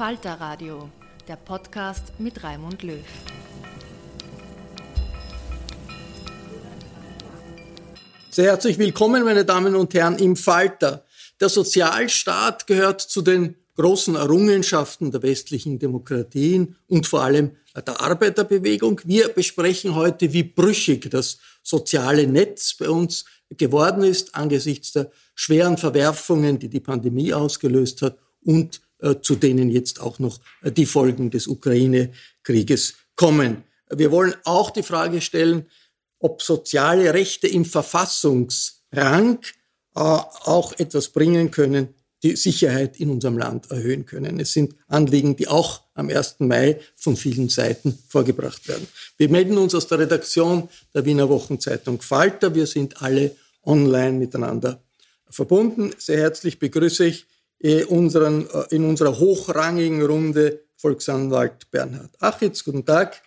Falter Radio, der Podcast mit Raimund Löw. Sehr herzlich willkommen, meine Damen und Herren, im Falter. Der Sozialstaat gehört zu den großen Errungenschaften der westlichen Demokratien und vor allem der Arbeiterbewegung. Wir besprechen heute, wie brüchig das soziale Netz bei uns geworden ist angesichts der schweren Verwerfungen, die die Pandemie ausgelöst hat und zu denen jetzt auch noch äh, die Folgen des Ukraine-Krieges kommen. Wir wollen auch die Frage stellen, ob soziale Rechte im Verfassungsrang äh, auch etwas bringen können, die Sicherheit in unserem Land erhöhen können. Es sind Anliegen, die auch am 1. Mai von vielen Seiten vorgebracht werden. Wir melden uns aus der Redaktion der Wiener Wochenzeitung Falter. Wir sind alle online miteinander verbunden. Sehr herzlich begrüße ich äh, unseren, äh, in unserer hochrangigen Runde Volksanwalt Bernhard Achitz. Guten Tag.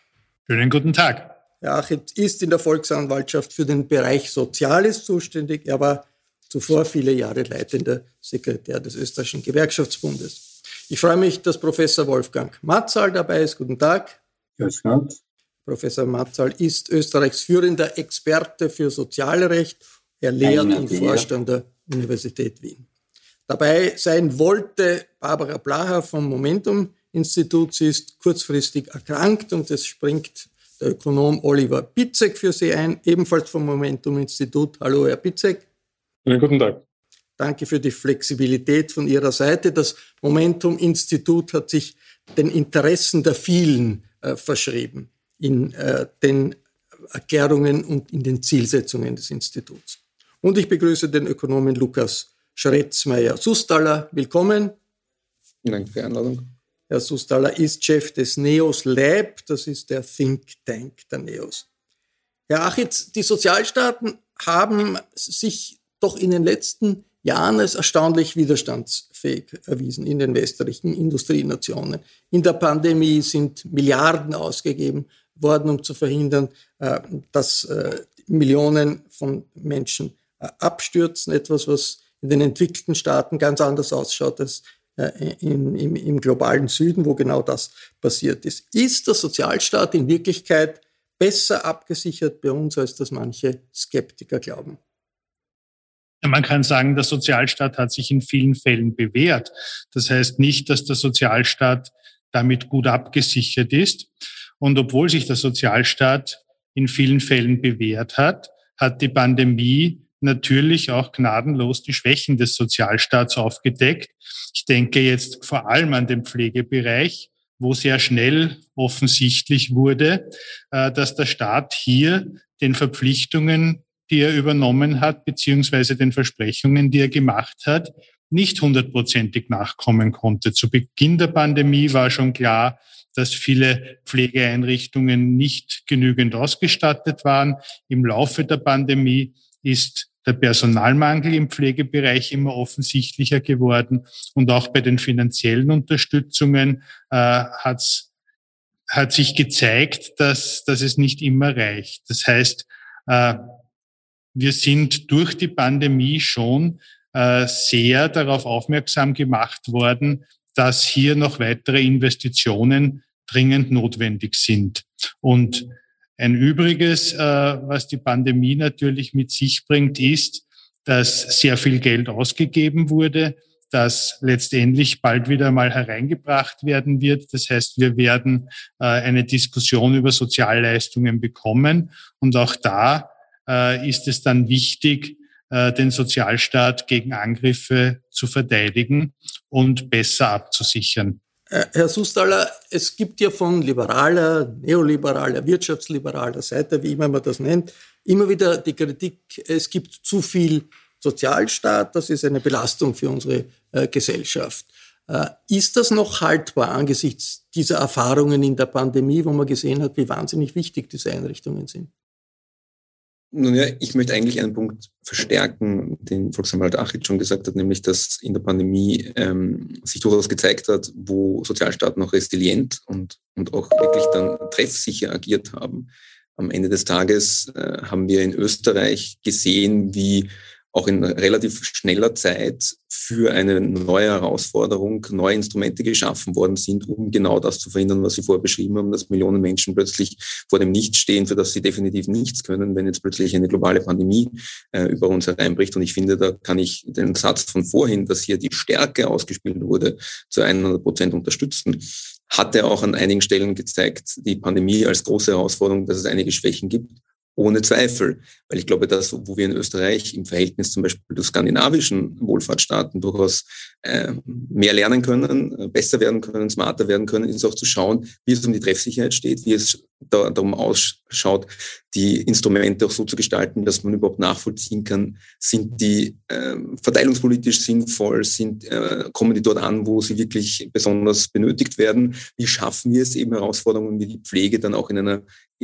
Schönen guten Tag. Herr Achitz ist in der Volksanwaltschaft für den Bereich Soziales zuständig. Er war zuvor viele Jahre leitender Sekretär des Österreichischen Gewerkschaftsbundes. Ich freue mich, dass Professor Wolfgang Matzal dabei ist. Guten Tag. Grüß Gott. Professor Matzal ist Österreichs führender Experte für Sozialrecht. Er lehrt und forscht an der Universität Wien dabei sein wollte. Barbara Blacher vom Momentum-Institut. Sie ist kurzfristig erkrankt und es springt der Ökonom Oliver Pitzek für Sie ein, ebenfalls vom Momentum-Institut. Hallo, Herr Pitzek. Ja, guten Tag. Danke für die Flexibilität von Ihrer Seite. Das Momentum-Institut hat sich den Interessen der vielen äh, verschrieben in äh, den Erklärungen und in den Zielsetzungen des Instituts. Und ich begrüße den Ökonomen Lukas Schretzmeier. Sustaller, willkommen. Danke für die Einladung. Herr Sustaller ist Chef des NEOS Lab, das ist der Think Tank der NEOS. Herr Achitz, die Sozialstaaten haben sich doch in den letzten Jahren als erstaunlich widerstandsfähig erwiesen in den westlichen Industrienationen. In der Pandemie sind Milliarden ausgegeben worden, um zu verhindern, äh, dass äh, Millionen von Menschen äh, abstürzen. Etwas, was in den entwickelten Staaten ganz anders ausschaut als äh, in, im, im globalen Süden, wo genau das passiert ist. Ist der Sozialstaat in Wirklichkeit besser abgesichert bei uns, als das manche Skeptiker glauben? Man kann sagen, der Sozialstaat hat sich in vielen Fällen bewährt. Das heißt nicht, dass der Sozialstaat damit gut abgesichert ist. Und obwohl sich der Sozialstaat in vielen Fällen bewährt hat, hat die Pandemie natürlich auch gnadenlos die Schwächen des Sozialstaats aufgedeckt. Ich denke jetzt vor allem an den Pflegebereich, wo sehr schnell offensichtlich wurde, äh, dass der Staat hier den Verpflichtungen, die er übernommen hat, beziehungsweise den Versprechungen, die er gemacht hat, nicht hundertprozentig nachkommen konnte. Zu Beginn der Pandemie war schon klar, dass viele Pflegeeinrichtungen nicht genügend ausgestattet waren. Im Laufe der Pandemie ist der Personalmangel im Pflegebereich immer offensichtlicher geworden und auch bei den finanziellen Unterstützungen äh, hat's, hat sich gezeigt, dass, dass es nicht immer reicht. Das heißt, äh, wir sind durch die Pandemie schon äh, sehr darauf aufmerksam gemacht worden, dass hier noch weitere Investitionen dringend notwendig sind. Und ein Übriges, äh, was die Pandemie natürlich mit sich bringt, ist, dass sehr viel Geld ausgegeben wurde, das letztendlich bald wieder mal hereingebracht werden wird. Das heißt, wir werden äh, eine Diskussion über Sozialleistungen bekommen. Und auch da äh, ist es dann wichtig, den Sozialstaat gegen Angriffe zu verteidigen und besser abzusichern. Äh, Herr Sustaller, es gibt ja von liberaler, neoliberaler, wirtschaftsliberaler Seite, wie immer man das nennt, immer wieder die Kritik, es gibt zu viel Sozialstaat, das ist eine Belastung für unsere äh, Gesellschaft. Äh, ist das noch haltbar angesichts dieser Erfahrungen in der Pandemie, wo man gesehen hat, wie wahnsinnig wichtig diese Einrichtungen sind? Nun ja, ich möchte eigentlich einen Punkt verstärken, den Volksanwalt Achit schon gesagt hat, nämlich, dass in der Pandemie ähm, sich durchaus gezeigt hat, wo Sozialstaaten noch resilient und, und auch wirklich dann treffsicher agiert haben. Am Ende des Tages äh, haben wir in Österreich gesehen, wie auch in relativ schneller Zeit für eine neue Herausforderung neue Instrumente geschaffen worden sind, um genau das zu verhindern, was Sie vorher beschrieben haben, dass Millionen Menschen plötzlich vor dem Nichts stehen, für das sie definitiv nichts können, wenn jetzt plötzlich eine globale Pandemie äh, über uns hereinbricht. Und ich finde, da kann ich den Satz von vorhin, dass hier die Stärke ausgespielt wurde, zu 100 Prozent unterstützen hatte auch an einigen Stellen gezeigt, die Pandemie als große Herausforderung, dass es einige Schwächen gibt. Ohne Zweifel. Weil ich glaube, dass, wo wir in Österreich im Verhältnis zum Beispiel zu skandinavischen Wohlfahrtsstaaten durchaus äh, mehr lernen können, äh, besser werden können, smarter werden können, ist auch zu schauen, wie es um die Treffsicherheit steht, wie es da, darum ausschaut, die Instrumente auch so zu gestalten, dass man überhaupt nachvollziehen kann, sind die äh, verteilungspolitisch sinnvoll, sind, äh, kommen die dort an, wo sie wirklich besonders benötigt werden, wie schaffen wir es eben Herausforderungen wie die Pflege dann auch in einer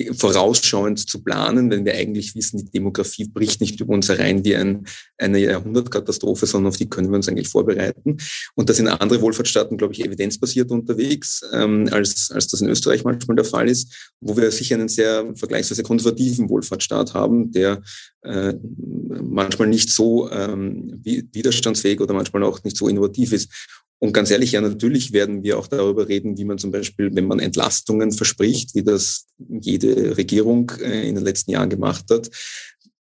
vorausschauend zu planen, wenn wir eigentlich wissen, die Demografie bricht nicht über uns herein wie ein, eine Jahrhundertkatastrophe, sondern auf die können wir uns eigentlich vorbereiten. Und da sind andere Wohlfahrtsstaaten, glaube ich, evidenzbasiert unterwegs, ähm, als, als das in Österreich manchmal der Fall ist, wo wir sicher einen sehr vergleichsweise konservativen Wohlfahrtsstaat haben, der äh, manchmal nicht so ähm, widerstandsfähig oder manchmal auch nicht so innovativ ist. Und ganz ehrlich, ja, natürlich werden wir auch darüber reden, wie man zum Beispiel, wenn man Entlastungen verspricht, wie das jede Regierung äh, in den letzten Jahren gemacht hat,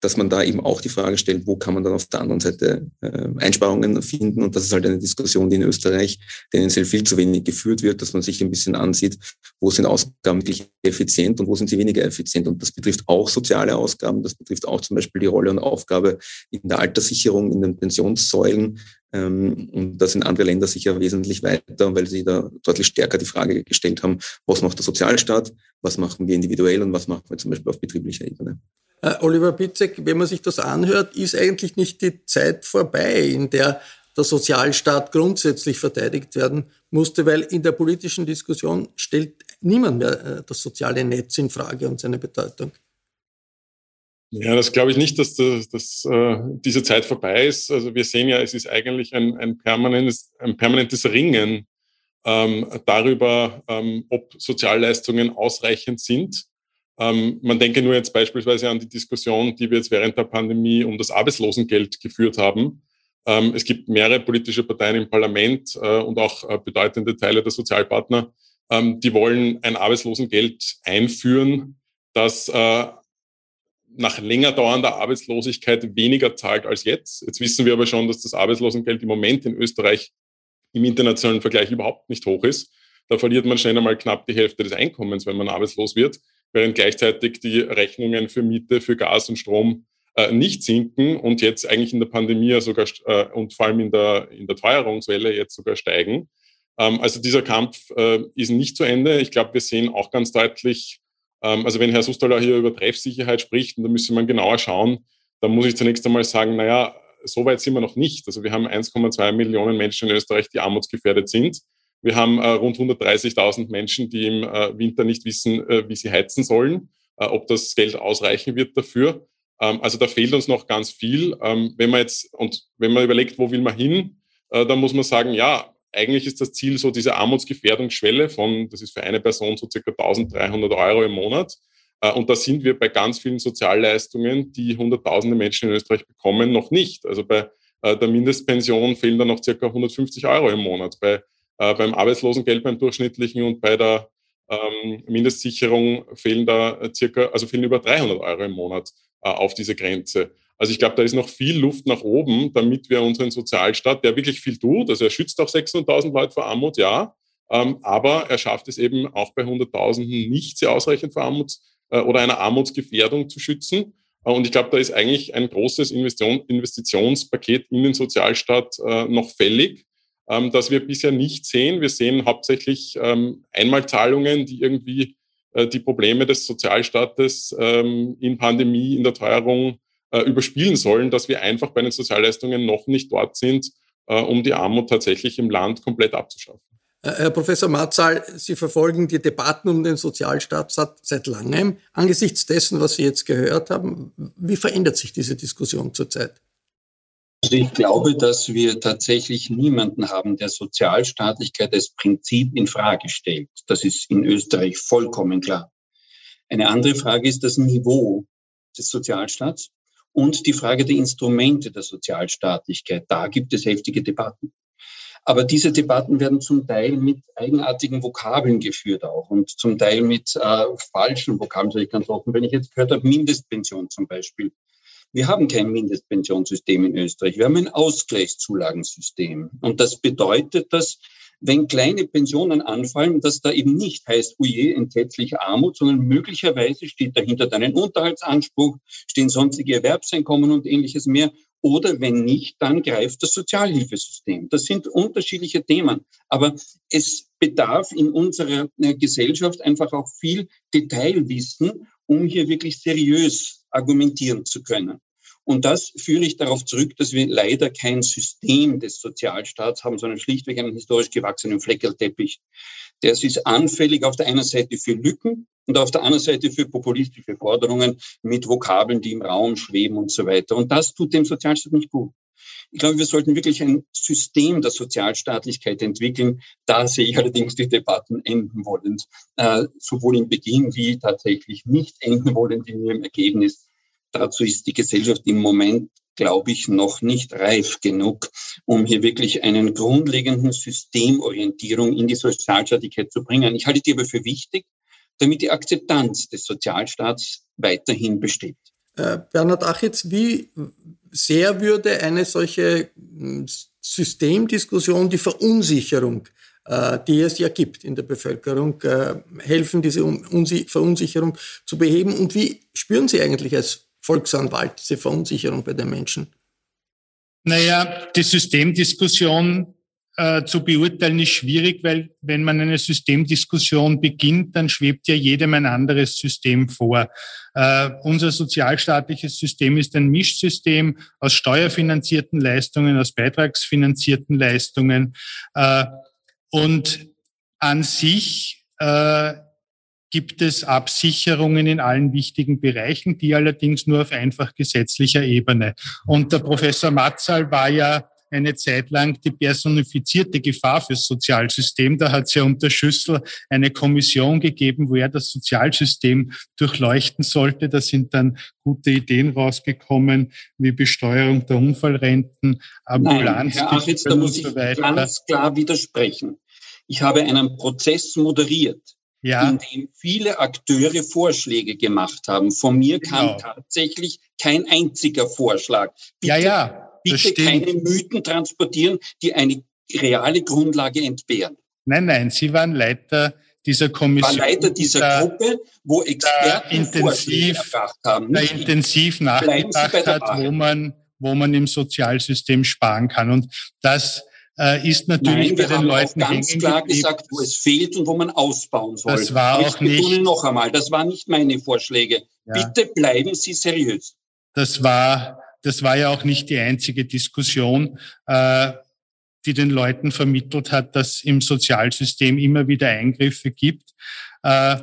dass man da eben auch die Frage stellt, wo kann man dann auf der anderen Seite äh, Einsparungen finden. Und das ist halt eine Diskussion, die in Österreich tendenziell viel zu wenig geführt wird, dass man sich ein bisschen ansieht, wo sind Ausgaben wirklich effizient und wo sind sie weniger effizient. Und das betrifft auch soziale Ausgaben, das betrifft auch zum Beispiel die Rolle und Aufgabe in der Alterssicherung, in den Pensionssäulen. Ähm, und da sind andere Länder sicher wesentlich weiter, weil sie da deutlich stärker die Frage gestellt haben, was macht der Sozialstaat, was machen wir individuell und was machen wir zum Beispiel auf betrieblicher Ebene. Äh, Oliver Bitzek, wenn man sich das anhört, ist eigentlich nicht die Zeit vorbei, in der der Sozialstaat grundsätzlich verteidigt werden musste, weil in der politischen Diskussion stellt niemand mehr äh, das soziale Netz in Frage und seine Bedeutung. Ja, das glaube ich nicht, dass, das, dass äh, diese Zeit vorbei ist. Also wir sehen ja, es ist eigentlich ein, ein, permanentes, ein permanentes Ringen ähm, darüber, ähm, ob Sozialleistungen ausreichend sind ähm, man denke nur jetzt beispielsweise an die Diskussion, die wir jetzt während der Pandemie um das Arbeitslosengeld geführt haben. Ähm, es gibt mehrere politische Parteien im Parlament äh, und auch äh, bedeutende Teile der Sozialpartner, ähm, die wollen ein Arbeitslosengeld einführen, das äh, nach länger dauernder Arbeitslosigkeit weniger zahlt als jetzt. Jetzt wissen wir aber schon, dass das Arbeitslosengeld im Moment in Österreich im internationalen Vergleich überhaupt nicht hoch ist. Da verliert man schnell einmal knapp die Hälfte des Einkommens, wenn man arbeitslos wird. während gleichzeitig die Rechnungen für Miete, für Gas und Strom äh, nicht sinken und jetzt eigentlich in der Pandemie sogar äh, und vor allem in der, in der Teuerungswelle jetzt sogar steigen. Ähm, also dieser Kampf äh, ist nicht zu Ende. Ich glaube, wir sehen auch ganz deutlich, also wenn Herr Sustaller hier über Treffsicherheit spricht, und da müsste man genauer schauen, dann muss ich zunächst einmal sagen, naja, so weit sind wir noch nicht. Also wir haben 1,2 Millionen Menschen in Österreich, die armutsgefährdet sind. Wir haben äh, rund 130.000 Menschen, die im äh, Winter nicht wissen, äh, wie sie heizen sollen, äh, ob das Geld ausreichen wird dafür. Ähm, also da fehlt uns noch ganz viel. Ähm, wenn man jetzt, und wenn man überlegt, wo will man hin, äh, dann muss man sagen, ja, eigentlich ist das Ziel so diese Armutsgefährdungsschwelle von, das ist für eine Person so circa 1300 Euro im Monat. Äh, und da sind wir bei ganz vielen Sozialleistungen, die hunderttausende Menschen in Österreich bekommen, noch nicht. Also bei äh, der Mindestpension fehlen da noch circa 150 Euro im Monat. Bei, äh, beim Arbeitslosengeld beim durchschnittlichen und bei der ähm, Mindestsicherung fehlen da circa, also fehlen über 300 Euro im Monat auf diese Grenze. Also ich glaube, da ist noch viel Luft nach oben, damit wir unseren Sozialstaat, der wirklich viel tut, also er schützt auch 600.000 Leute vor Armut, ja, ähm, aber er schafft es eben auch bei Hunderttausenden nicht sehr ausreichend vor Armut äh, oder einer Armutsgefährdung zu schützen. Äh, und ich glaube, da ist eigentlich ein großes Investion, Investitionspaket in den Sozialstaat äh, noch fällig, ähm, das wir bisher nicht sehen. Wir sehen hauptsächlich ähm, Einmalzahlungen, die irgendwie die Probleme des Sozialstaates ähm, in Pandemie, in der Teuerung überspielen sollen, dass wir einfach bei den Sozialleistungen noch nicht dort sind, um die Armut tatsächlich im Land komplett abzuschaffen. Äh, Herr Professor Marzal, Sie verfolgen die Debatten um den Sozialstaat seit langem. Angesichts dessen, was Sie jetzt gehört haben, wie verändert sich diese Diskussion zurzeit? Also ich glaube, dass wir tatsächlich niemanden haben, der Sozialstaatlichkeit als Prinzip in Frage stellt. Das ist in Österreich vollkommen klar. Eine andere Frage ist das Niveau des Sozialstaats und die Frage der Instrumente der Sozialstaatlichkeit. Da gibt es heftige Debatten. Aber diese Debatten werden zum Teil mit eigenartigen Vokabeln geführt auch und zum Teil mit äh, falschen Vokabeln, ich ganz offen. Wenn ich jetzt gehört habe, Mindestpension zum Beispiel. Wir haben kein Mindestpensionssystem in Österreich. Wir haben ein Ausgleichszulagensystem. Und das bedeutet, dass wenn kleine Pensionen anfallen, dass da eben nicht heißt, uje, entsetzliche Armut, sondern möglicherweise steht dahinter dann ein Unterhaltsanspruch, stehen sonstige Erwerbseinkommen und ähnliches mehr. Oder wenn nicht, dann greift das Sozialhilfesystem. Das sind unterschiedliche Themen. Aber es bedarf in unserer äh, Gesellschaft einfach auch viel Detailwissen, um hier wirklich seriös argumentieren zu können. Und das führe ich darauf zurück, dass wir leider kein System des Sozialstaats haben, sondern schlichtweg einen historisch gewachsenen Fleckerlteppich. Der ist anfällig auf der einen Seite für Lücken und auf der anderen Seite für populistische Forderungen mit Vokabeln, die im Raum schweben und so weiter. Und das tut dem Sozialstaat nicht gut. Ich glaube, wir sollten wirklich ein System der Sozialstaatlichkeit entwickeln. Da sehe ich allerdings die Debatten enden wollend, äh, sowohl im Beginn wie tatsächlich nicht enden wollend in ihrem Ergebnis. Dazu ist die Gesellschaft im Moment, glaube ich, noch nicht reif genug, um hier wirklich einen grundlegenden Systemorientierung in die Sozialstaatlichkeit zu bringen. Ich halte die aber für wichtig, damit die Akzeptanz des Sozialstaats weiterhin besteht. Äh, Bernhard Achitz, wie sehr würde eine solche hm, Systemdiskussion die Verunsicherung, äh, die es ja gibt in der Bevölkerung, äh, helfen, diese Verunsicherung zu beheben? Und wie spüren Sie eigentlich als Volksanwalt, diese Verunsicherung bei den Menschen? Naja, die Systemdiskussion äh, zu beurteilen ist schwierig, weil wenn man eine Systemdiskussion beginnt, dann schwebt ja jedem ein anderes System vor. Äh, unser sozialstaatliches System ist ein Mischsystem aus steuerfinanzierten Leistungen, aus beitragsfinanzierten Leistungen. Äh, und an sich äh, gibt es Absicherungen in allen wichtigen Bereichen, die allerdings nur auf einfach gesetzlicher Ebene. Und der Professor Matzal war ja eine Zeit lang die personifizierte Gefahr fürs Sozialsystem. Da hat es ja unter Schüssel eine Kommission gegeben, wo er das Sozialsystem durchleuchten sollte. Da sind dann gute Ideen rausgekommen, wie Besteuerung der Unfallrenten, Ambulanz Nein, Herr Achitz, da muss ich so ganz klar widersprechen. Ich habe einen Prozess moderiert ja. in dem viele Akteure Vorschläge gemacht haben. Von mir kam genau. tatsächlich kein einziger Vorschlag. Bitte, ja, ja. Bitte keine Mythen transportieren, die eine reale Grundlage entbehren. Nein, nein, Sie waren Leiter dieser Kommission. War Leiter dieser da, Gruppe, wo Experten intensiv, haben. Da intensiv nachgedacht hat, wo man, wo man im Sozialsystem sparen kann. Und das äh, ist natürlich Nein, bei den Leuten auch ganz klar gesagt, wo es fehlt und wo man ausbauen soll. Das war auch ich nicht. noch einmal, das waren nicht meine Vorschläge. Ja. Bitte bleiben Sie seriös. Das war, das war ja auch nicht die einzige Diskussion, äh, die den Leuten vermittelt hat, dass im Sozialsystem immer wieder Eingriffe gibt, äh,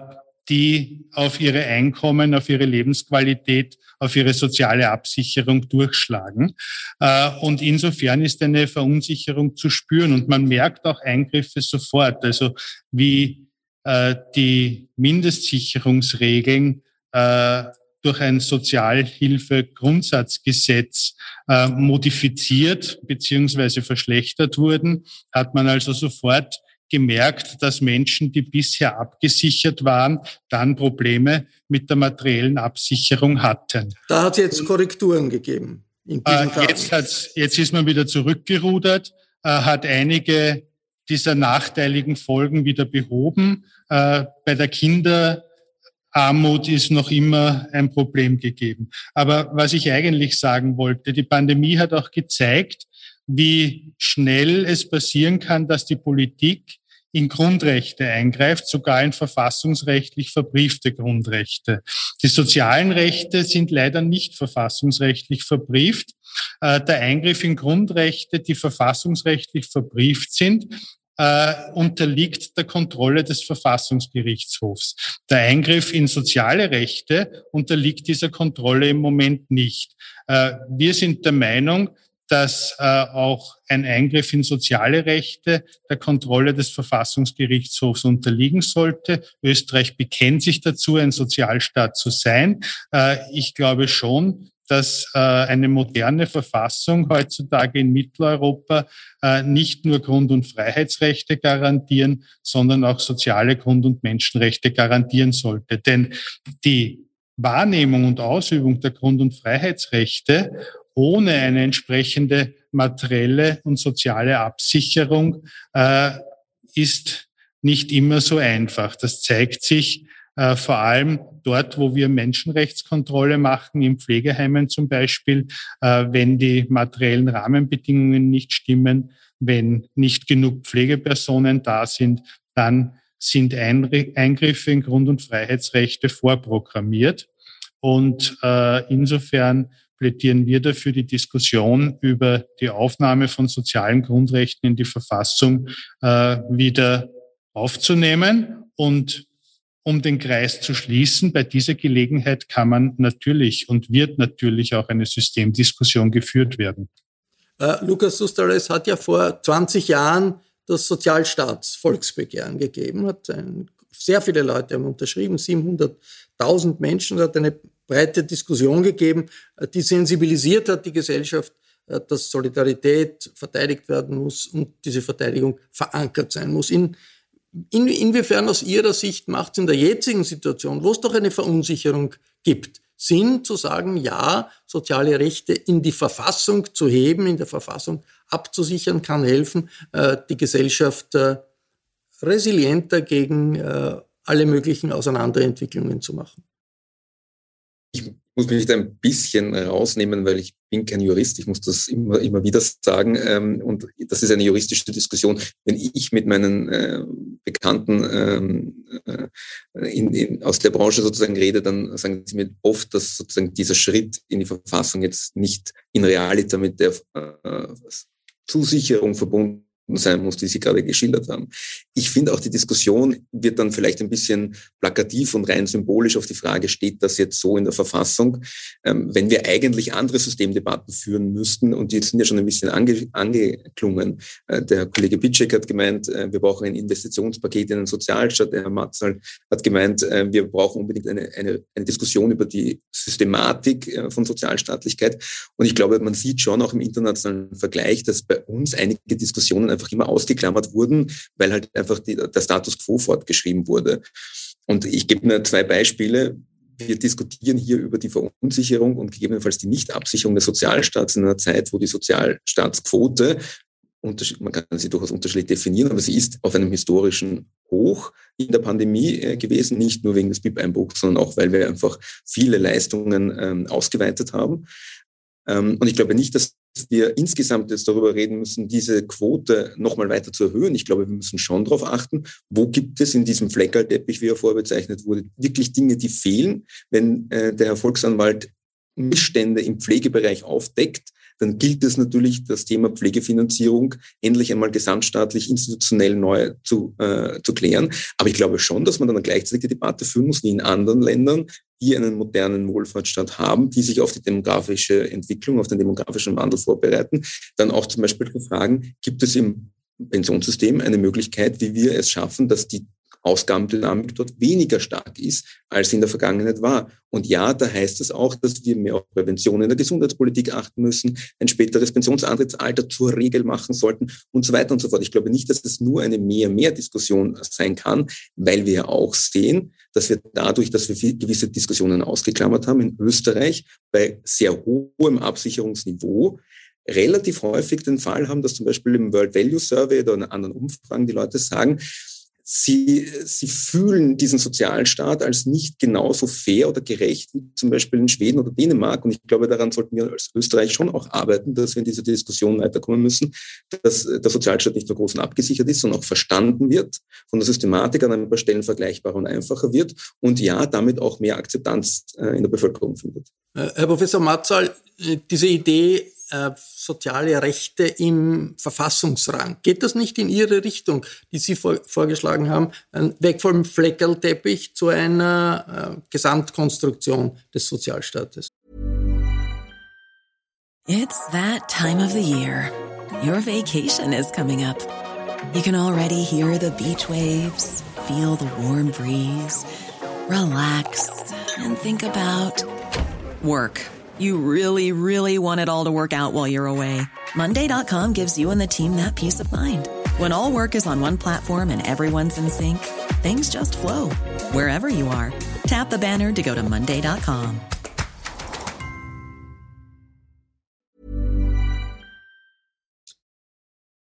die auf ihre Einkommen, auf ihre Lebensqualität auf ihre soziale Absicherung durchschlagen. Äh, und insofern ist eine Verunsicherung zu spüren und man merkt auch Eingriffe sofort, also wie äh, die Mindestsicherungsregeln äh, durch ein Sozialhilfegrundsatzgesetz modifiziert beziehungsweise verschlechtert wurden, hat man also sofort gemerkt, dass Menschen, die bisher abgesichert waren, dann Probleme mit der materiellen Absicherung hatten. Da hat es jetzt Korrekturen gegeben. Äh, jetzt, hat's, jetzt ist man wieder zurückgerudert, äh, hat einige dieser nachteiligen Folgen wieder behoben. Äh, bei der Kinderarmut ist noch immer ein Problem gegeben. Aber was ich eigentlich sagen wollte, die Pandemie hat auch gezeigt, wie schnell es passieren kann, dass die Politik in Grundrechte eingreift, sogar in verfassungsrechtlich verbriefte Grundrechte. Die sozialen Rechte sind leider nicht verfassungsrechtlich verbrieft. Äh, der Eingriff in Grundrechte, die verfassungsrechtlich verbrieft sind, äh, unterliegt der Kontrolle des Verfassungsgerichtshofs. Der Eingriff in soziale Rechte unterliegt dieser Kontrolle im Moment nicht. Äh, wir sind der Meinung, dass äh, auch ein Eingriff in soziale Rechte der Kontrolle des Verfassungsgerichtshofs unterliegen sollte. Österreich bekennt sich dazu, ein Sozialstaat zu sein. Äh, ich glaube schon, dass äh, eine moderne Verfassung heutzutage in Mitteleuropa äh, nicht nur Grund- und Freiheitsrechte garantieren, sondern auch soziale Grund- und Menschenrechte garantieren sollte. Denn die Wahrnehmung und Ausübung der Grund- und Freiheitsrechte ohne eine entsprechende materielle und soziale Absicherung äh, ist nicht immer so einfach. Das zeigt sich äh, vor allem dort, wo wir Menschenrechtskontrolle machen, in Pflegeheimen zum Beispiel, äh, wenn die materiellen Rahmenbedingungen nicht stimmen, wenn nicht genug Pflegepersonen da sind, dann sind Eingriffe in Grund- und Freiheitsrechte vorprogrammiert. Und äh, insofern plädieren wir dafür, die Diskussion über die Aufnahme von sozialen Grundrechten in die Verfassung äh, wieder aufzunehmen. Und um den Kreis zu schließen, bei dieser Gelegenheit kann man natürlich und wird natürlich auch eine Systemdiskussion geführt werden. Äh, Lukas Susteres hat ja vor 20 Jahren das Sozialstaatsvolksbegehren gegeben, hat ein, sehr viele Leute haben unterschrieben, 700.000 Menschen, hat eine breite Diskussion gegeben, äh, die sensibilisiert hat, die Gesellschaft, äh, dass Solidarität verteidigt werden muss und diese Verteidigung verankert sein muss. In, in, inwiefern aus Ihrer Sicht macht es in der jetzigen Situation, wo es doch eine Verunsicherung gibt, Sinn zu sagen, ja, soziale Rechte in die Verfassung zu heben, in der Verfassung abzusichern, kann helfen, äh, die Gesellschaft resilienter gegen alle möglichen Auseinanderentwicklungen zu machen? Muss mich da ein bisschen rausnehmen, weil ich bin kein Jurist, ich muss das immer, immer wieder sagen. Ähm, und das ist eine juristische Diskussion. Wenn ich mit meinen äh, Bekannten ähm, äh, in, in, aus der Branche sozusagen rede, dann sagen sie mir oft, dass sozusagen dieser Schritt in die Verfassung jetzt nicht in Realita mit der äh, Zusicherung verbunden sein muss, die Sie gerade geschildert haben. Ich finde auch die Diskussion wird dann vielleicht ein bisschen plakativ und rein symbolisch auf die Frage, steht das jetzt so in der Verfassung, ähm, wenn wir eigentlich andere Systemdebatten führen müssten und die sind ja schon ein bisschen ange, angeklungen. Äh, der Kollege Bitschek hat gemeint, äh, wir brauchen ein Investitionspaket in den Sozialstaat. Der Herr Matzal hat gemeint, äh, wir brauchen unbedingt eine, eine, eine Diskussion über die Systematik von Sozialstaatlichkeit. Und ich glaube, man sieht schon auch im internationalen Vergleich, dass bei uns einige Diskussionen einfach immer ausgeklammert wurden, weil halt einfach die, der Status quo fortgeschrieben wurde. Und ich gebe mir zwei Beispiele. Wir diskutieren hier über die Verunsicherung und gegebenenfalls die Nichtabsicherung des Sozialstaats in einer Zeit, wo die Sozialstaatsquote man kann sie durchaus unterschiedlich definieren, aber sie ist auf einem historischen Hoch in der Pandemie äh, gewesen, nicht nur wegen des BIP-Einbruchs, sondern auch, weil wir einfach viele Leistungen ähm, ausgeweitet haben. Ähm, und ich glaube nicht, dass wir insgesamt jetzt darüber reden müssen, diese Quote nochmal weiter zu erhöhen. Ich glaube, wir müssen schon darauf achten, wo gibt es in diesem Fleckerlteppich, wie er vorbezeichnet wurde, wirklich Dinge, die fehlen. Wenn äh, der Herr Volksanwalt Missstände im Pflegebereich aufdeckt, dann gilt es natürlich, das Thema Pflegefinanzierung endlich einmal gesamtstaatlich institutionell neu zu, äh, zu klären. Aber ich glaube schon, dass man dann gleichzeitig die Debatte führen muss, wie in anderen Ländern, die einen modernen Wohlfahrtsstaat haben, die sich auf die demografische Entwicklung, auf den demografischen Wandel vorbereiten, dann auch zum Beispiel zu fragen, gibt es im Pensionssystem eine Möglichkeit, wie wir es schaffen, dass die Ausgabendynamik dort weniger stark ist, als in der Vergangenheit war. Und ja, da heißt es auch, dass wir mehr auf Prävention in der Gesundheitspolitik achten müssen, ein späteres Pensionsantrittsalter zur Regel machen sollten und so weiter und so fort. Ich glaube nicht, dass es nur eine mehr-mehr-Diskussion sein kann, weil wir ja auch sehen, dass wir dadurch, dass wir gewisse Diskussionen ausgeklammert haben, in Österreich bei sehr hohem Absicherungsniveau relativ häufig den Fall haben, dass zum Beispiel im World Value Survey oder in anderen Umfragen die Leute sagen, sie, sie fühlen diesen Sozialstaat als nicht genauso fair oder gerecht wie zum Beispiel in Schweden oder Dänemark. Und ich glaube, daran sollten wir als Österreich schon auch arbeiten, dass wir in dieser Diskussion weiterkommen müssen, dass der Sozialstaat nicht nur groß und abgesichert ist, sondern auch verstanden wird, von der Systematik an ein paar Stellen vergleichbarer und einfacher wird und ja, damit auch mehr Akzeptanz äh, in der Bevölkerung findet. Äh, Herr Professor Matzal, äh, diese Idee, äh, soziale Rechte im Verfassungsrang. Geht das nicht in Ihre Richtung, die Sie vor, vorgeschlagen haben, weg vom Fleckerlteppich zu einer äh, Gesamtkonstruktion des Sozialstaates? It's that time of the year. Your vacation is coming up. You can already hear the beach waves, feel the warm breeze, relax and think about work. You really, really want it all to work out while you're away. Monday.com gives you and the team that peace of mind. When all work is on one platform and everyone's in sync, things just flow wherever you are. Tap the banner to go to Monday.com.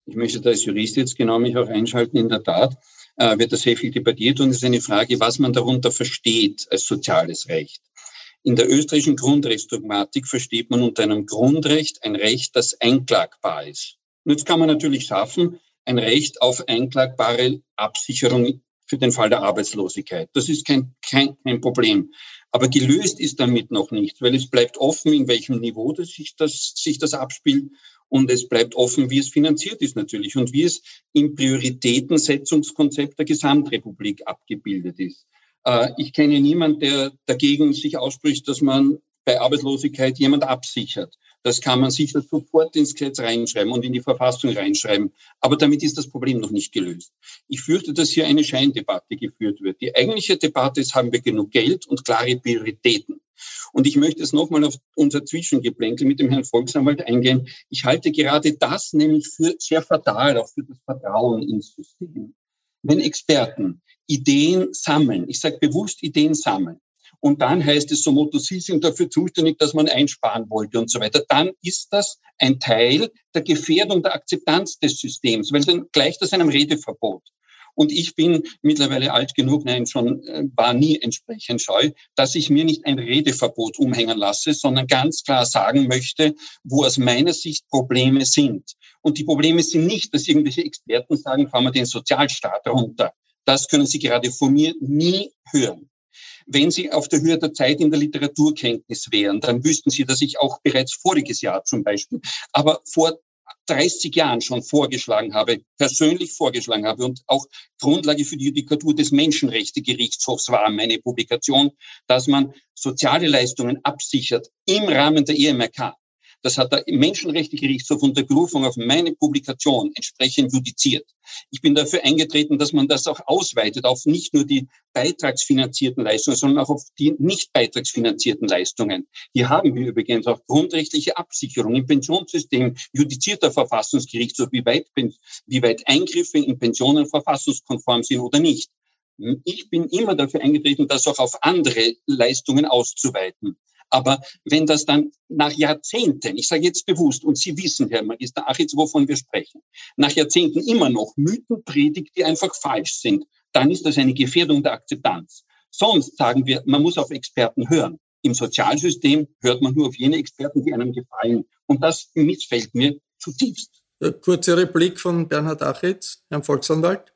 Ich möchte da als Jurist jetzt genau mich auch einschalten. In der Tat äh, wird das sehr viel debattiert und es ist eine Frage, was man darunter versteht als soziales Recht. In der österreichischen Grundrechtsdogmatik versteht man unter einem Grundrecht ein Recht, das einklagbar ist. Und jetzt kann man natürlich schaffen, ein Recht auf einklagbare Absicherung für den Fall der Arbeitslosigkeit. Das ist kein, kein, kein Problem. Aber gelöst ist damit noch nicht, weil es bleibt offen, in welchem Niveau das sich, das, sich das abspielt. Und es bleibt offen, wie es finanziert ist natürlich und wie es im Prioritätensetzungskonzept der Gesamtrepublik abgebildet ist. Äh, ich kenne niemanden, der dagegen sich ausspricht, dass man bei Arbeitslosigkeit jemand absichert. Das kann man sicher sofort ins Gesetz reinschreiben und in die Verfassung reinschreiben. Aber damit ist das Problem noch nicht gelöst. Ich fürchte, dass hier eine Scheindebatte geführt wird. Die eigentliche Debatte ist, haben wir genug Geld und klare Prioritäten? Und ich möchte es nochmal auf unser Zwischengeplänkel mit dem Herrn Volksanwalt eingehen. Ich halte gerade das nämlich für sehr fatal, auch für das Vertrauen ins System. Wenn Experten Ideen sammeln. Ich sage bewusst Ideen sammeln. Und dann heißt es so, Motto, Sie sind dafür zuständig, dass man einsparen wollte und so weiter. Dann ist das ein Teil der Gefährdung der Akzeptanz des Systems, weil dann gleicht das einem Redeverbot. Und ich bin mittlerweile alt genug, nein, schon äh, war nie entsprechend scheu, dass ich mir nicht ein Redeverbot umhängen lasse, sondern ganz klar sagen möchte, wo aus meiner Sicht Probleme sind. Und die Probleme sind nicht, dass irgendwelche Experten sagen, fahren wir den Sozialstaat runter. Das können Sie gerade von mir nie hören. Wenn Sie auf der Höhe der Zeit in der Literaturkenntnis wären, dann wüssten Sie, dass ich auch bereits voriges Jahr zum Beispiel, aber vor 30 Jahren schon vorgeschlagen habe, persönlich vorgeschlagen habe und auch Grundlage für die Judikatur des Menschenrechtegerichtshofs war meine Publikation, dass man soziale Leistungen absichert im Rahmen der EMRK. Das hat der Menschenrechtsgerichtshof unter Berufung auf meine Publikation entsprechend judiziert. Ich bin dafür eingetreten, dass man das auch ausweitet auf nicht nur die beitragsfinanzierten Leistungen, sondern auch auf die nicht beitragsfinanzierten Leistungen. Hier haben wir übrigens auch grundrechtliche Absicherung im Pensionssystem, judizierter Verfassungsgerichtshof, wie weit, wie weit Eingriffe in Pensionen verfassungskonform sind oder nicht. Ich bin immer dafür eingetreten, das auch auf andere Leistungen auszuweiten. Aber wenn das dann nach Jahrzehnten, ich sage jetzt bewusst, und Sie wissen, Herr Magister Achitz, wovon wir sprechen, nach Jahrzehnten immer noch Mythen predigt, die einfach falsch sind, dann ist das eine Gefährdung der Akzeptanz. Sonst sagen wir, man muss auf Experten hören. Im Sozialsystem hört man nur auf jene Experten, die einem gefallen. Und das missfällt mir zutiefst. Kurze Replik von Bernhard Achitz, Herrn Volksanwalt.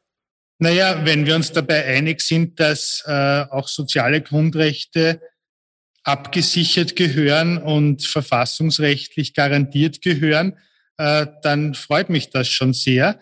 Naja, wenn wir uns dabei einig sind, dass äh, auch soziale Grundrechte abgesichert gehören und verfassungsrechtlich garantiert gehören, äh, dann freut mich das schon sehr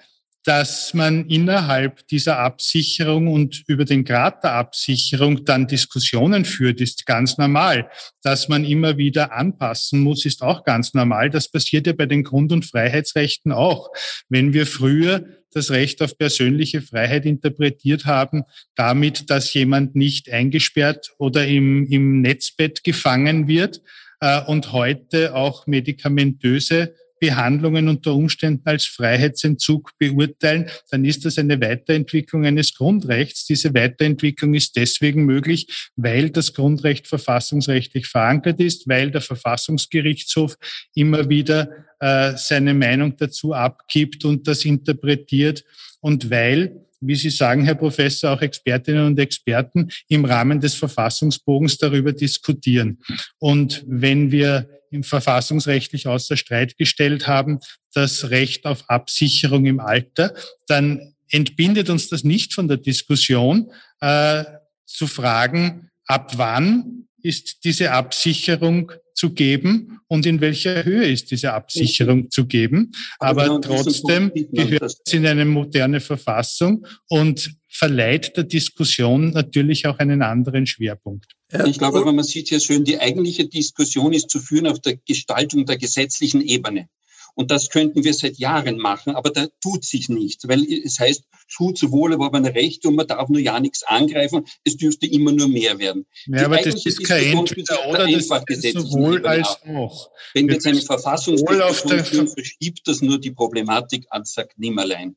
dass man innerhalb dieser Absicherung und über den Grad der Absicherung dann Diskussionen führt, ist ganz normal. Dass man immer wieder anpassen muss, ist auch ganz normal. Das passiert ja bei den Grund- und Freiheitsrechten auch. Wenn wir früher das Recht auf persönliche Freiheit interpretiert haben, damit, dass jemand nicht eingesperrt oder im, im Netzbett gefangen wird äh, und heute auch medikamentöse Behandlungen unter Umständen als Freiheitsentzug beurteilen, dann ist das eine Weiterentwicklung eines Grundrechts. Diese Weiterentwicklung ist deswegen möglich, weil das Grundrecht verfassungsrechtlich verankert ist, weil der Verfassungsgerichtshof immer wieder äh, seine Meinung dazu abgibt und das interpretiert und weil wie Sie sagen, Herr Professor, auch Expertinnen und Experten im Rahmen des Verfassungsbogens darüber diskutieren. Und wenn wir im verfassungsrechtlich außer Streit gestellt haben, das Recht auf Absicherung im Alter, dann entbindet uns das nicht von der Diskussion, äh, zu fragen, ab wann ist diese Absicherung zu geben und in welcher Höhe ist diese Absicherung zu geben. Aber, Aber trotzdem gehört es in eine moderne Verfassung und verleiht der Diskussion natürlich auch einen anderen Schwerpunkt. Ich glaube aber, man sieht hier schön, die eigentliche Diskussion ist zu führen auf der Gestaltung der gesetzlichen Ebene. Und das könnten wir seit Jahren machen, aber da tut sich nichts, weil es heißt, Schuld zu Wohl erworbene Rechte und man darf nur ja nichts angreifen, es dürfte immer nur mehr werden. Ja, aber das ist kein Entweder oder, das ist sowohl als auch. Wenn wir jetzt eine Verfassungsdiskussion führen, verschiebt das nur die Problematik an sagt Nimmerlein.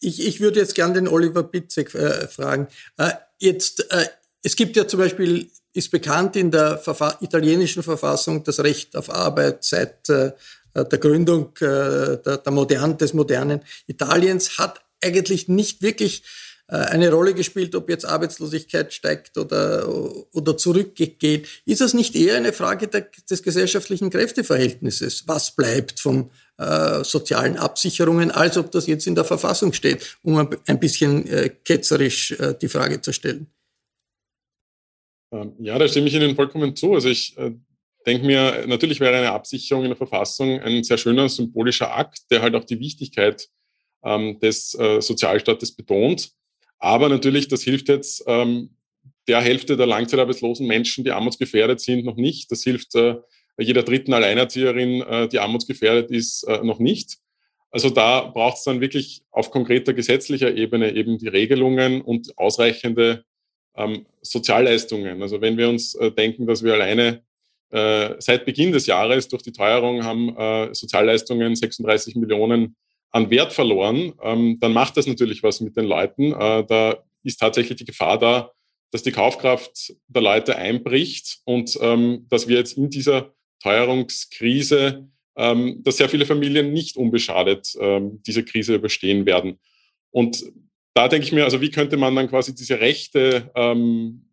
Ich, ich würde jetzt gern den Oliver Bitzek äh, fragen. Äh, jetzt, äh, es gibt ja zum Beispiel, ist bekannt in der Verfa italienischen Verfassung das Recht auf Arbeit seit äh, der Gründung äh, der, der modern, des modernen Italiens hat eigentlich nicht wirklich äh, eine Rolle gespielt, ob jetzt Arbeitslosigkeit steigt oder, oder zurückgeht. Ist das nicht eher eine Frage der, des gesellschaftlichen Kräfteverhältnisses? Was bleibt von äh, sozialen Absicherungen, als ob das jetzt in der Verfassung steht, um ein bisschen äh, ketzerisch äh, die Frage zu stellen? Ähm, ja, da stimme ich Ihnen vollkommen zu. Also ich denke mir, natürlich wäre eine Absicherung in der Verfassung ein sehr schöner symbolischer Akt, der halt auch die Wichtigkeit ähm, des äh, Sozialstaates betont. Aber natürlich, das hilft jetzt ähm, der Hälfte der langzeitarbeitslosen Menschen, die armutsgefährdet sind, noch nicht. Das hilft äh, jeder dritten Alleinerzieherin, äh, die armutsgefährdet ist, äh, noch nicht. Also da braucht es dann wirklich auf konkreter gesetzlicher Ebene eben die Regelungen und ausreichende ähm, Sozialleistungen. Also wenn wir uns äh, denken, dass wir alleine äh, seit Beginn des Jahres durch die Teuerung haben äh, Sozialleistungen 36 Millionen an Wert verloren, ähm, dann macht das natürlich was mit den Leuten. Äh, da ist tatsächlich die Gefahr da, dass die Kaufkraft der Leute einbricht und ähm, dass wir jetzt in dieser Teuerungskrise, ähm, dass sehr viele Familien nicht unbeschadet ähm, diese Krise überstehen werden. Und da denke ich mir, also wie könnte man dann quasi diese Rechte ähm,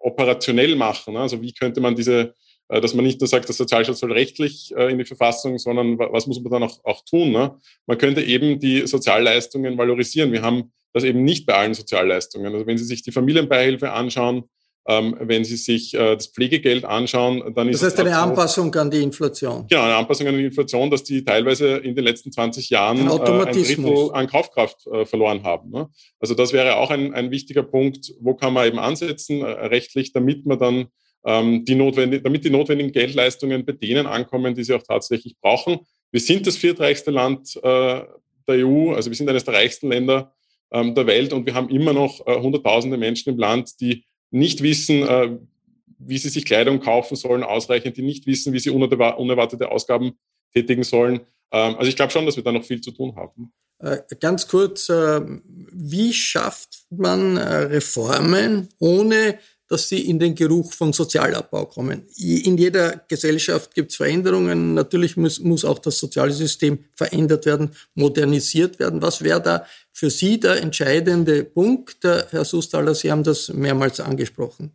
operationell machen? Also wie könnte man diese dass man nicht nur sagt, der Sozialstaat soll rechtlich äh, in die Verfassung, sondern was muss man dann auch, auch tun? Ne? Man könnte eben die Sozialleistungen valorisieren. Wir haben das eben nicht bei allen Sozialleistungen. Also wenn Sie sich die Familienbeihilfe anschauen, ähm, wenn Sie sich äh, das Pflegegeld anschauen, dann ist das heißt eine Anpassung an die Inflation. Genau, eine Anpassung an die Inflation, dass die teilweise in den letzten 20 Jahren äh, ein Drittel an Kaufkraft äh, verloren haben. Ne? Also das wäre auch ein, ein wichtiger Punkt, wo kann man eben ansetzen äh, rechtlich, damit man dann ähm, die notwendig, damit die notwendigen Geldleistungen bei denen ankommen, die sie auch tatsächlich brauchen. Wir sind das viertreichste Land äh, der EU, also wir sind eines der reichsten Länder ähm, der Welt und wir haben immer noch äh, Hunderttausende Menschen im Land, die nicht wissen, äh, wie sie sich Kleidung kaufen sollen, ausreichend, die nicht wissen, wie sie unerwartete Ausgaben tätigen sollen. Ähm, also ich glaube schon, dass wir da noch viel zu tun haben. Äh, ganz kurz, äh, wie schafft man äh, Reformen, ohne dass sie in den Geruch von Sozialabbau kommen. In jeder Gesellschaft gibt es Veränderungen. Natürlich muss, muss auch das soziale System verändert werden, modernisiert werden. Was wäre da für Sie der entscheidende Punkt? Herr Sustaller, Sie haben das mehrmals angesprochen.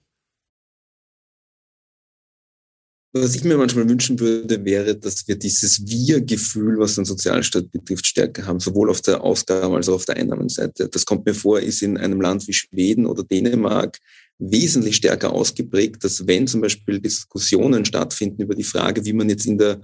Was ich mir manchmal wünschen würde, wäre, dass wir dieses Wir-Gefühl, was den Sozialstaat betrifft, stärker haben, sowohl auf der Ausgaben- als auch auf der Einnahmenseite. Das kommt mir vor, ist in einem Land wie Schweden oder Dänemark wesentlich stärker ausgeprägt, dass wenn zum Beispiel Diskussionen stattfinden über die Frage, wie man jetzt in der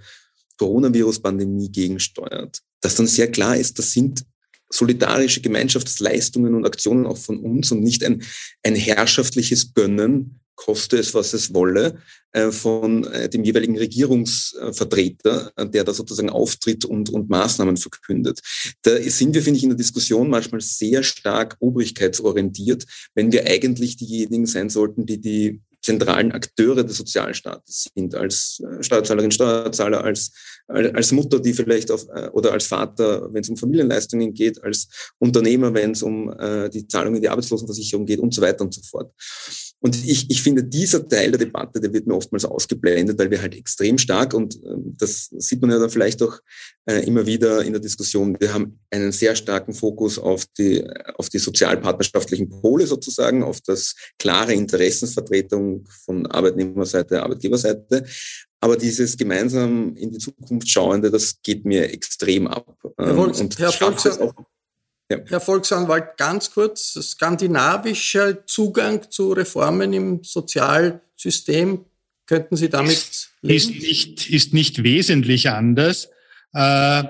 Coronavirus-Pandemie gegensteuert, dass dann sehr klar ist, das sind solidarische Gemeinschaftsleistungen und Aktionen auch von uns und nicht ein, ein herrschaftliches Gönnen koste es, was es wolle, äh, von äh, dem jeweiligen Regierungsvertreter, äh, der da sozusagen auftritt und, und Maßnahmen verkündet. Da sind wir, finde ich, in der Diskussion manchmal sehr stark obrigkeitsorientiert, wenn wir eigentlich diejenigen sein sollten, die die zentralen Akteure des Sozialstaates sind, als Steuerzahlerin, Steuerzahler, als, als Mutter, die vielleicht auf, oder als Vater, wenn es um Familienleistungen geht, als Unternehmer, wenn es um die Zahlung in die Arbeitslosenversicherung geht und so weiter und so fort. Und ich, ich finde, dieser Teil der Debatte, der wird mir oftmals ausgeblendet, weil wir halt extrem stark, und äh, das sieht man ja dann vielleicht auch äh, immer wieder in der Diskussion, wir haben einen sehr starken Fokus auf die, auf die sozialpartnerschaftlichen Pole sozusagen, auf das klare Interessensvertretung von Arbeitnehmerseite, Arbeitgeberseite. Aber dieses gemeinsam in die Zukunft schauende, das geht mir extrem ab. Herr, Volks, und Herr Volks, ja. Herr Volksanwalt, ganz kurz, skandinavischer Zugang zu Reformen im Sozialsystem, könnten Sie damit leben? Ist nicht, ist nicht wesentlich anders. Äh,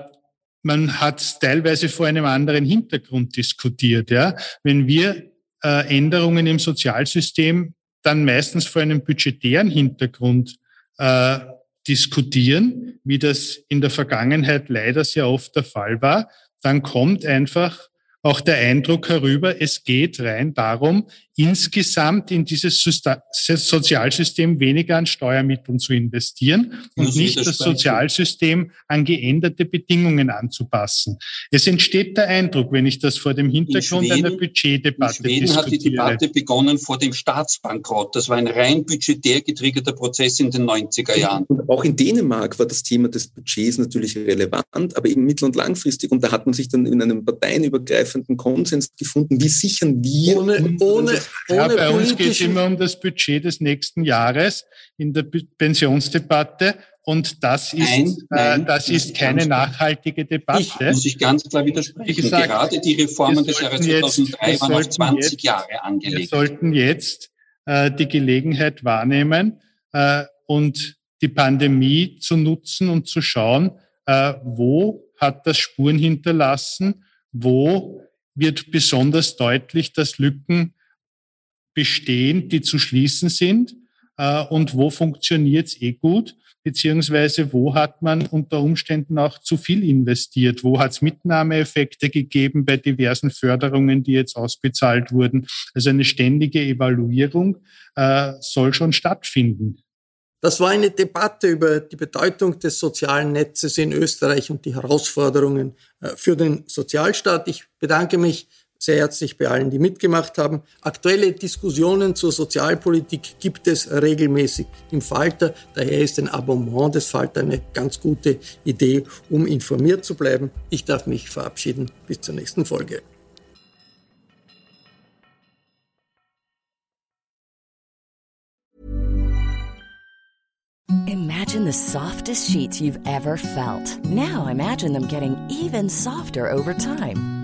man hat teilweise vor einem anderen Hintergrund diskutiert. Ja? Wenn wir äh, Änderungen im Sozialsystem dann meistens vor einem budgetären Hintergrund äh, diskutieren, wie das in der Vergangenheit leider sehr oft der Fall war, dann kommt einfach auch der Eindruck herüber, es geht rein darum, insgesamt in dieses Sozialsystem weniger an Steuermitteln zu investieren und nicht das Sozialsystem an geänderte Bedingungen anzupassen. Es entsteht der Eindruck, wenn ich das vor dem Hintergrund Schweden, einer Budgetdebatte in Schweden diskutiere. hat die Debatte begonnen vor dem Staatsbankrott. Das war ein rein budgetär getriggerter Prozess in den 90er Jahren. Und auch in Dänemark war das Thema des Budgets natürlich relevant, aber eben mittel- und langfristig. Und da hat man sich dann in einem parteienübergreifenden Konsens gefunden, wie sichern wir ohne, ohne ja, bei uns geht es immer um das Budget des nächsten Jahres in der Pensionsdebatte. Und das ist, nein, nein, äh, das ist keine nachhaltige Debatte. Ich muss ich ganz klar widersprechen. Gesagt, Gerade die Reformen des Jahres 2003 jetzt, waren auf 20 jetzt, Jahre angelegt. Wir sollten jetzt äh, die Gelegenheit wahrnehmen äh, und die Pandemie zu nutzen und zu schauen, äh, wo hat das Spuren hinterlassen, wo wird besonders deutlich, dass Lücken bestehen, die zu schließen sind äh, und wo funktioniert es eh gut, beziehungsweise wo hat man unter Umständen auch zu viel investiert, wo hat es Mitnahmeeffekte gegeben bei diversen Förderungen, die jetzt ausbezahlt wurden. Also eine ständige Evaluierung äh, soll schon stattfinden. Das war eine Debatte über die Bedeutung des sozialen Netzes in Österreich und die Herausforderungen äh, für den Sozialstaat. Ich bedanke mich sehr herzlich bei allen, die mitgemacht haben. Aktuelle Diskussionen zur Sozialpolitik gibt es regelmäßig im Falter. Daher ist ein Abonnement des Falter eine ganz gute Idee, um informiert zu bleiben. Ich darf mich verabschieden. Bis zur nächsten Folge. Imagine the softest sheets you've ever felt. Now imagine them getting even softer over time.